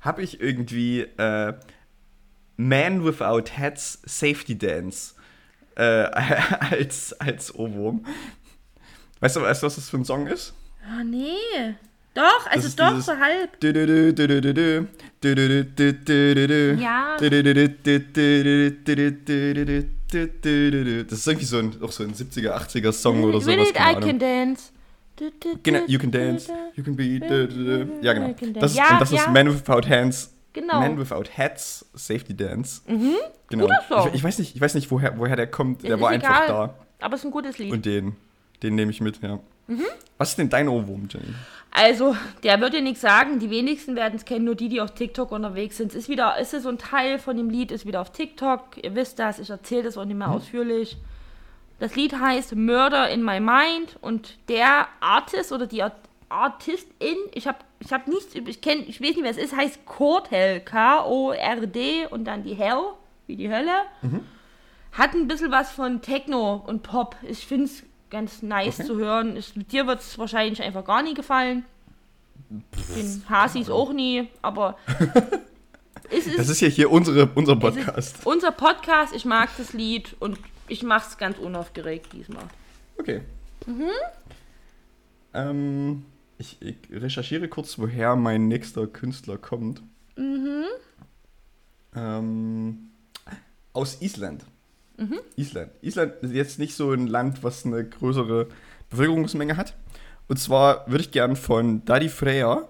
habe ich irgendwie äh, Man Without Hats Safety Dance äh, als, als Ohrwurm. Weißt du, weißt du, was das für ein Song ist? Ah, nee. Doch, also doch, so halb. Ja. Das ist irgendwie so ein, auch so ein 70er, 80er Song oder so. Will I can dance. Genau, you can dance, you can be. Ja, genau. Das ist, und das ist Man Without Hands. Genau. Man Without Hats, Safety Dance. Mhm. Genau. Ich, ich, weiß nicht, ich weiß nicht woher, woher der kommt. Der war einfach da. Aber es ist ein gutes Lied. Und den, den nehme ich mit, ja. Mhm. Was ist denn dein Ohrwurm, Jenny? Also, der wird dir nichts sagen. Die wenigsten werden es kennen, nur die, die auf TikTok unterwegs sind. Es ist wieder, es ist so ein Teil von dem Lied, ist wieder auf TikTok. Ihr wisst das, ich erzähle das auch nicht mehr ausführlich. Das Lied heißt Murder in My Mind und der Artist oder die Art Artistin, ich habe ich hab nichts, ich kenne, ich weiß nicht, wer es ist, heißt Kordhell, K-O-R-D und dann die Hell, wie die Hölle. Hat ein bisschen was von Techno und Pop. Ich finde es ganz nice Okay. zu hören. Ich, dir wird es wahrscheinlich einfach gar nie gefallen. Den Hasis auch nie, aber es ist, Das ist ja hier unsere, unser Podcast. ist unser Podcast. Ich mag das Lied und ich mache es ganz unaufgeregt diesmal. Okay. Mhm. Ähm, ich, ich recherchiere kurz, woher mein nächster Künstler kommt. Mhm. Ähm, aus Island. Mhm. Island. Island ist jetzt nicht so ein Land, was eine größere Bevölkerungsmenge hat. Und zwar würde ich gern von Daddy Freya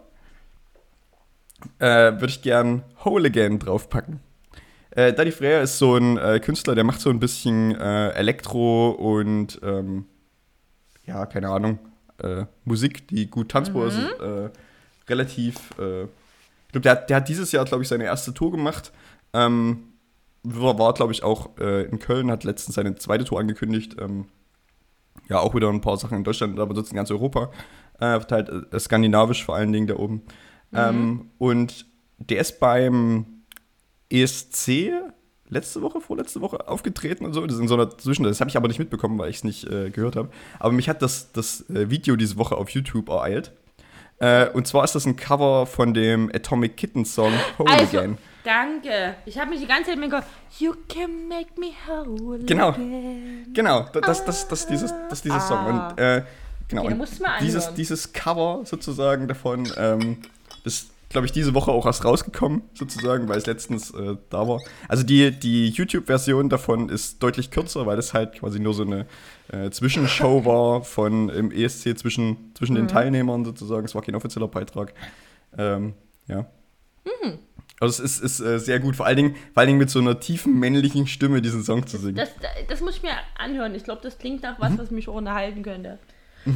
äh, würde ich gern Whole Again draufpacken. Äh, Daddy Freya ist so ein äh, Künstler, der macht so ein bisschen äh, Elektro und ähm, ja, keine Ahnung, äh, Musik, die gut tanzbar ist. Äh, relativ, ich glaube, der, hat- der hat dieses Jahr, glaube ich, seine erste Tour gemacht. Ähm, war, war glaube ich, auch äh, in Köln, hat letztens seine zweite Tour angekündigt. Ähm, ja, auch wieder ein paar Sachen in Deutschland, aber sonst in ganz Europa. Äh, verteilt, äh, skandinavisch vor allen Dingen da oben. Ähm, und der ist beim ESC letzte Woche, vorletzte Woche aufgetreten und so. Das ist in so einer Zwischen. Das habe ich aber nicht mitbekommen, weil ich es nicht äh, gehört habe. Aber mich hat das, das äh, Video diese Woche auf YouTube ereilt. Äh, und zwar ist das ein Cover von dem Atomic Kitten Song Whole Also, Again. Danke. Ich habe mich die ganze Zeit mit gehört, You can make me whole Genau. again. Genau, da- das, das, das, dieses, das dieses Song. Ah. Und, äh, genau, Okay, und dieses, dieses Cover sozusagen davon, ähm, ist, glaube ich, diese Woche auch erst rausgekommen, sozusagen, weil es letztens äh, da war. Also die, die YouTube-Version davon ist deutlich kürzer, weil das halt quasi nur so eine äh, Zwischenshow war von im ESC zwischen, zwischen Mhm. den Teilnehmern sozusagen. Es war kein offizieller Beitrag. Ähm, ja. Mhm. Also es ist, ist äh, sehr gut, vor allen, Dingen, vor allen Dingen mit so einer tiefen männlichen Stimme diesen Song zu singen. Das, das muss ich mir anhören. Ich glaube, das klingt nach was, was mich auch unterhalten könnte.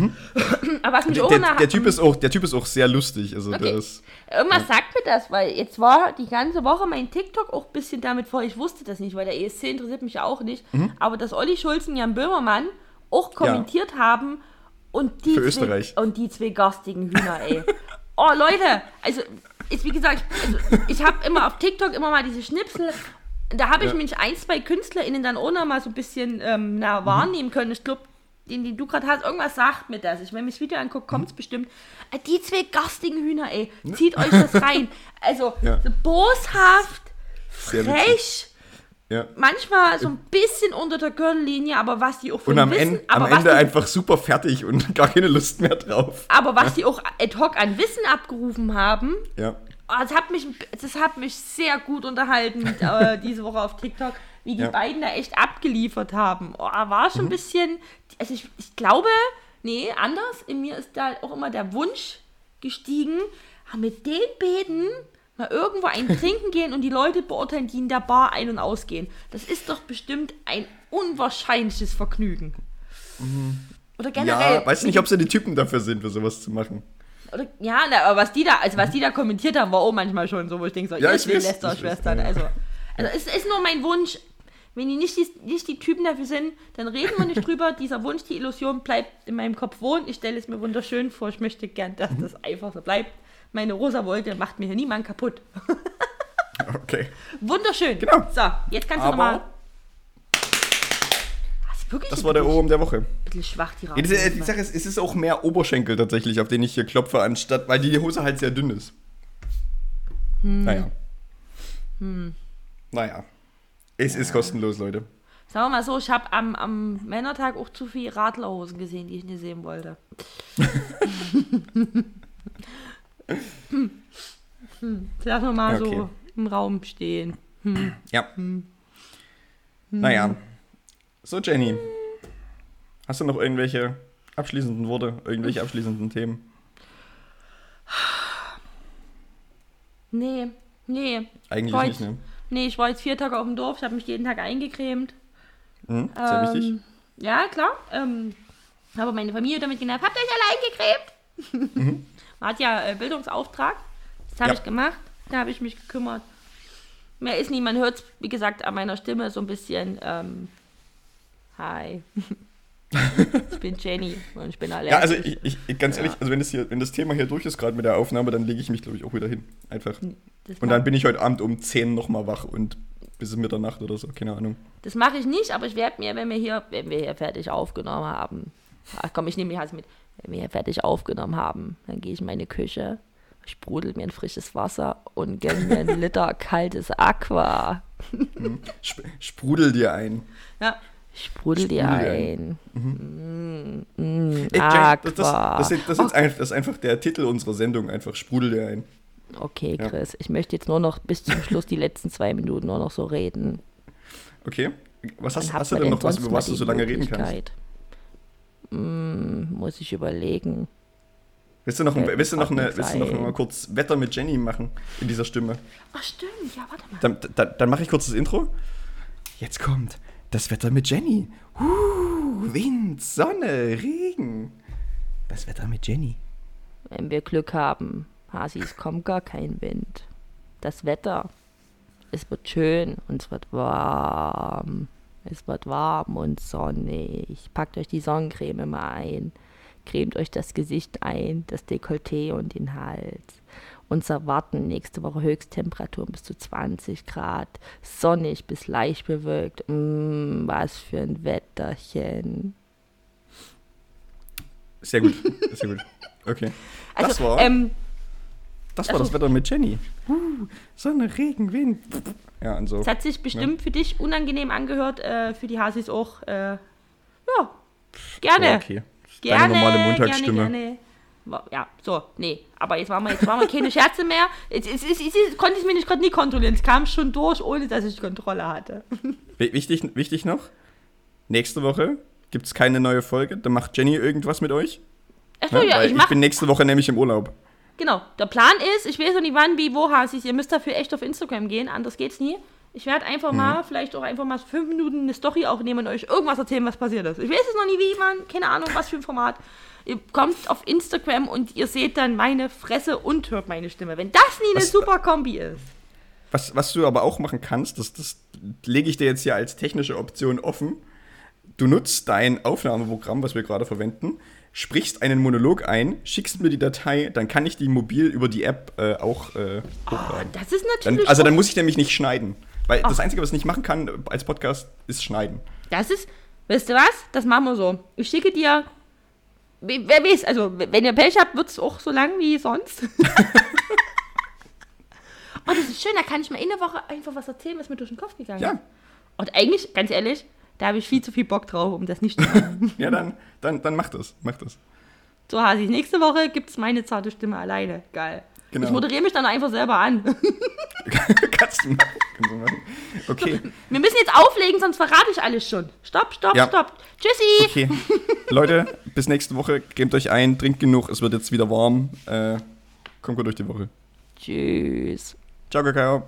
Aber was mich Mhm. auch Der, der, typ ist auch, der Typ ist auch sehr lustig. Also Okay. der ist, Irgendwas sagt mir das, weil jetzt war die ganze Woche mein TikTok auch ein bisschen damit voll. Ich wusste das nicht, weil der ESC interessiert mich ja auch nicht. Mhm. Aber dass Olli Schulz und Jan Böhmermann auch kommentiert haben und die, Für zwei, Österreich. und die zwei garstigen Hühner, ey. oh, Leute, also, ist wie gesagt, also, ich habe immer auf TikTok immer mal diese Schnipsel. Da habe ich Ja. mich ein, zwei KünstlerInnen dann auch noch mal so ein bisschen ähm, na, wahrnehmen können. Ich glaube, den, den du gerade hast, irgendwas sagt mir das. Ich, wenn ich das Video angucke, kommt es bestimmt. Äh, Die zwei garstigen Hühner, ey. Zieht euch das rein. Also, Ja. so boshaft, Sehr frech, ja. manchmal so ein bisschen unter der Gürtellinie, aber was die auch von Und am, Wissen, Ende, am Ende die, einfach super fertig und gar keine Lust mehr drauf. aber was die auch ad hoc an Wissen abgerufen haben, Ja. Das, hat mich, das hat mich sehr gut unterhalten äh, diese Woche auf TikTok, wie die Ja. beiden da echt abgeliefert haben. Oh, war schon ein bisschen. Also ich, ich glaube, nee, anders. In mir ist da auch immer der Wunsch gestiegen, ah, mit den beiden mal irgendwo ein Trinken gehen und die Leute beurteilen, die in der Bar ein- und ausgehen. Das ist doch bestimmt ein unwahrscheinliches Vergnügen. Oder generell. Ja, weiß nicht, ob sie die Typen dafür sind, für sowas zu machen. Oder, ja, na, aber was die da, also was die da kommentiert haben, war auch manchmal schon so, wo ich denke so, Ja, ihr ich Lästerschwestern, weiß, ja. also, also es ist nur mein Wunsch, wenn die nicht die, nicht die Typen dafür sind, dann reden wir nicht drüber. Dieser Wunsch, die Illusion bleibt in meinem Kopf wohnen. Ich stelle es mir wunderschön vor. Ich möchte gern, dass das einfach so bleibt. Meine rosa Wolke macht mir hier niemand kaputt. Okay. Wunderschön. Genau. So, jetzt kannst du nochmal. Wirklich Das ein war der Ohrwurm der Woche. bisschen schwach, die Ja, die, die Sache ist, es ist auch mehr Oberschenkel tatsächlich, auf den ich hier klopfe, anstatt, weil die Hose halt sehr dünn ist. Naja. Naja. Es ist kostenlos, Leute. Sagen wir mal so, ich habe am, am Männertag auch zu viel Radlerhosen gesehen, die ich nicht sehen wollte. hm. Hm. Lassen wir mal okay. so im Raum stehen. Ja. Naja. So, Jenny. Hast du noch irgendwelche abschließenden Worte, irgendwelche abschließenden Themen? Nee, nee. Eigentlich Heute- nicht, ne? Nee, ich war jetzt vier Tage auf dem Dorf, ich habe mich jeden Tag eingecremt. Mhm, sehr wichtig. Ähm, Ja, klar. Ähm, habe meine Familie damit genervt. Habt ihr euch alle eingecremt? Man hat ja äh, Bildungsauftrag. Das habe. Ja. ich gemacht. Da habe ich mich gekümmert. Mehr ist nie. Man hört es, wie gesagt, an meiner Stimme so ein bisschen. Ähm, hi. ich bin Jenny und ich bin allergisch. Ja, also ich, ich, ganz ehrlich, also wenn das, hier, wenn das Thema hier durch ist, gerade mit der Aufnahme, dann lege ich mich, glaube ich, auch wieder hin. Einfach. Und dann bin ich heute Abend um 10 nochmal wach und bis Mitternacht oder so, keine Ahnung. Das mache ich nicht, aber ich werde mir, wenn wir hier, wenn wir hier fertig aufgenommen haben, ach komm, ich nehme mich halt mit, wenn wir hier fertig aufgenommen haben, dann gehe ich in meine Küche, sprudel mir ein frisches Wasser und gönne mir einen Liter kaltes Aqua. Sp sprudel dir ein. Ja, sprudel dir Sprudel dir ein. Mm, mm, Ey, Jane, Aqua. das, das, das, ist, das, ist ein, das ist einfach der Titel unserer Sendung, einfach sprudel dir ein. okay, Ja. Chris, ich möchte jetzt nur noch bis zum Schluss die letzten zwei Minuten nur noch so reden. Okay? Was hast, hast du denn noch was, über was du so lange reden kannst? Mm, muss ich überlegen. Willst du noch, mir willst du noch, eine, willst du noch ein. mal kurz Wetter mit Jenny machen in dieser Stimme? Ach stimmt, ja, warte mal. Dann, dann, dann mache ich kurz das Intro. Jetzt kommt das Wetter mit Jenny. Uh, Wind, Sonne, Regen. Das Wetter mit Jenny. Wenn wir Glück haben, Hasis, kommt gar kein Wind. Das Wetter, es wird schön und es wird warm. Es wird warm und sonnig. Packt euch die Sonnencreme mal ein. Cremt euch das Gesicht ein, das Dekolleté und den Hals. Uns erwarten nächste Woche Höchsttemperaturen bis zu 20 Grad. Sonnig bis leicht bewölkt. Mm, was für ein Wetterchen. Sehr gut, sehr gut. Okay. Also, das war, ähm, das, war also- das Wetter mit Jenny. Uh, Sonne, Regen, Wind. Ja, und so. Es hat sich bestimmt für dich unangenehm angehört, äh, für die Hasis auch. Äh, ja, gerne. Ja, okay. Gerne, Deine normale Montagsstimme. Gerne, gerne. Ja, so, nee. Aber jetzt waren wir, jetzt waren wir keine Scherze mehr. Jetzt, jetzt, jetzt, jetzt, jetzt konnte ich mir nicht gerade nie kontrollieren. Es kam schon durch, ohne dass ich Kontrolle hatte. Wi- Wichtig, wichtig noch, nächste Woche gibt es keine neue Folge. Da macht Jenny irgendwas mit euch. Achso, ne? ja, Weil ich ich mach. bin nächste Woche nämlich im Urlaub. Genau. Der Plan ist, ich weiß noch nicht wann, wie, wo, Hasis. Ihr müsst dafür echt auf Instagram gehen, anders geht's nie. Ich werde einfach Mhm. mal, vielleicht auch einfach mal fünf Minuten eine Story aufnehmen und euch irgendwas erzählen, was passiert ist. Ich weiß es noch nie, wie man, keine Ahnung, was für ein Format. Ihr kommt auf Instagram und ihr seht dann meine Fresse und hört meine Stimme. Wenn das nie eine Was- super Kombi ist. Was, was du aber auch machen kannst, das, das lege ich dir jetzt hier als technische Option offen. Du nutzt dein Aufnahmeprogramm, was wir gerade verwenden, sprichst einen Monolog ein, schickst mir die Datei, dann kann ich die mobil über die App äh, auch äh, Oh, hochladen. das ist Dann, natürlich. also dann muss ich nämlich nicht schneiden. Weil das Einzige, was ich nicht machen kann als Podcast, ist schneiden. Das ist, weißt du was? Das machen wir so. Ich schicke dir, we- wer weiß, also wenn ihr Pech habt, wird es auch so lang wie sonst. oh, das ist schön, da kann ich mir in der Woche einfach was erzählen, was mir durch den Kopf gegangen Ja. ist. Und eigentlich, ganz ehrlich, da habe ich viel zu viel Bock drauf, um das nicht zu machen. Ja, dann, dann, dann mach das. Mach das. so, Hasi, nächste Woche gibt es meine zarte Stimme alleine. Geil. Genau. Ich moderiere mich dann einfach selber an. Kannst du machen. Kannst du machen. Okay. Wir müssen jetzt auflegen, sonst verrate ich alles schon. Stopp, stopp, Ja. stopp. Tschüssi. Okay. Leute, bis nächste Woche. Cremt euch ein, trinkt genug. Es wird jetzt wieder warm. Äh, kommt gut durch die Woche. Tschüss. Ciao, Kakao.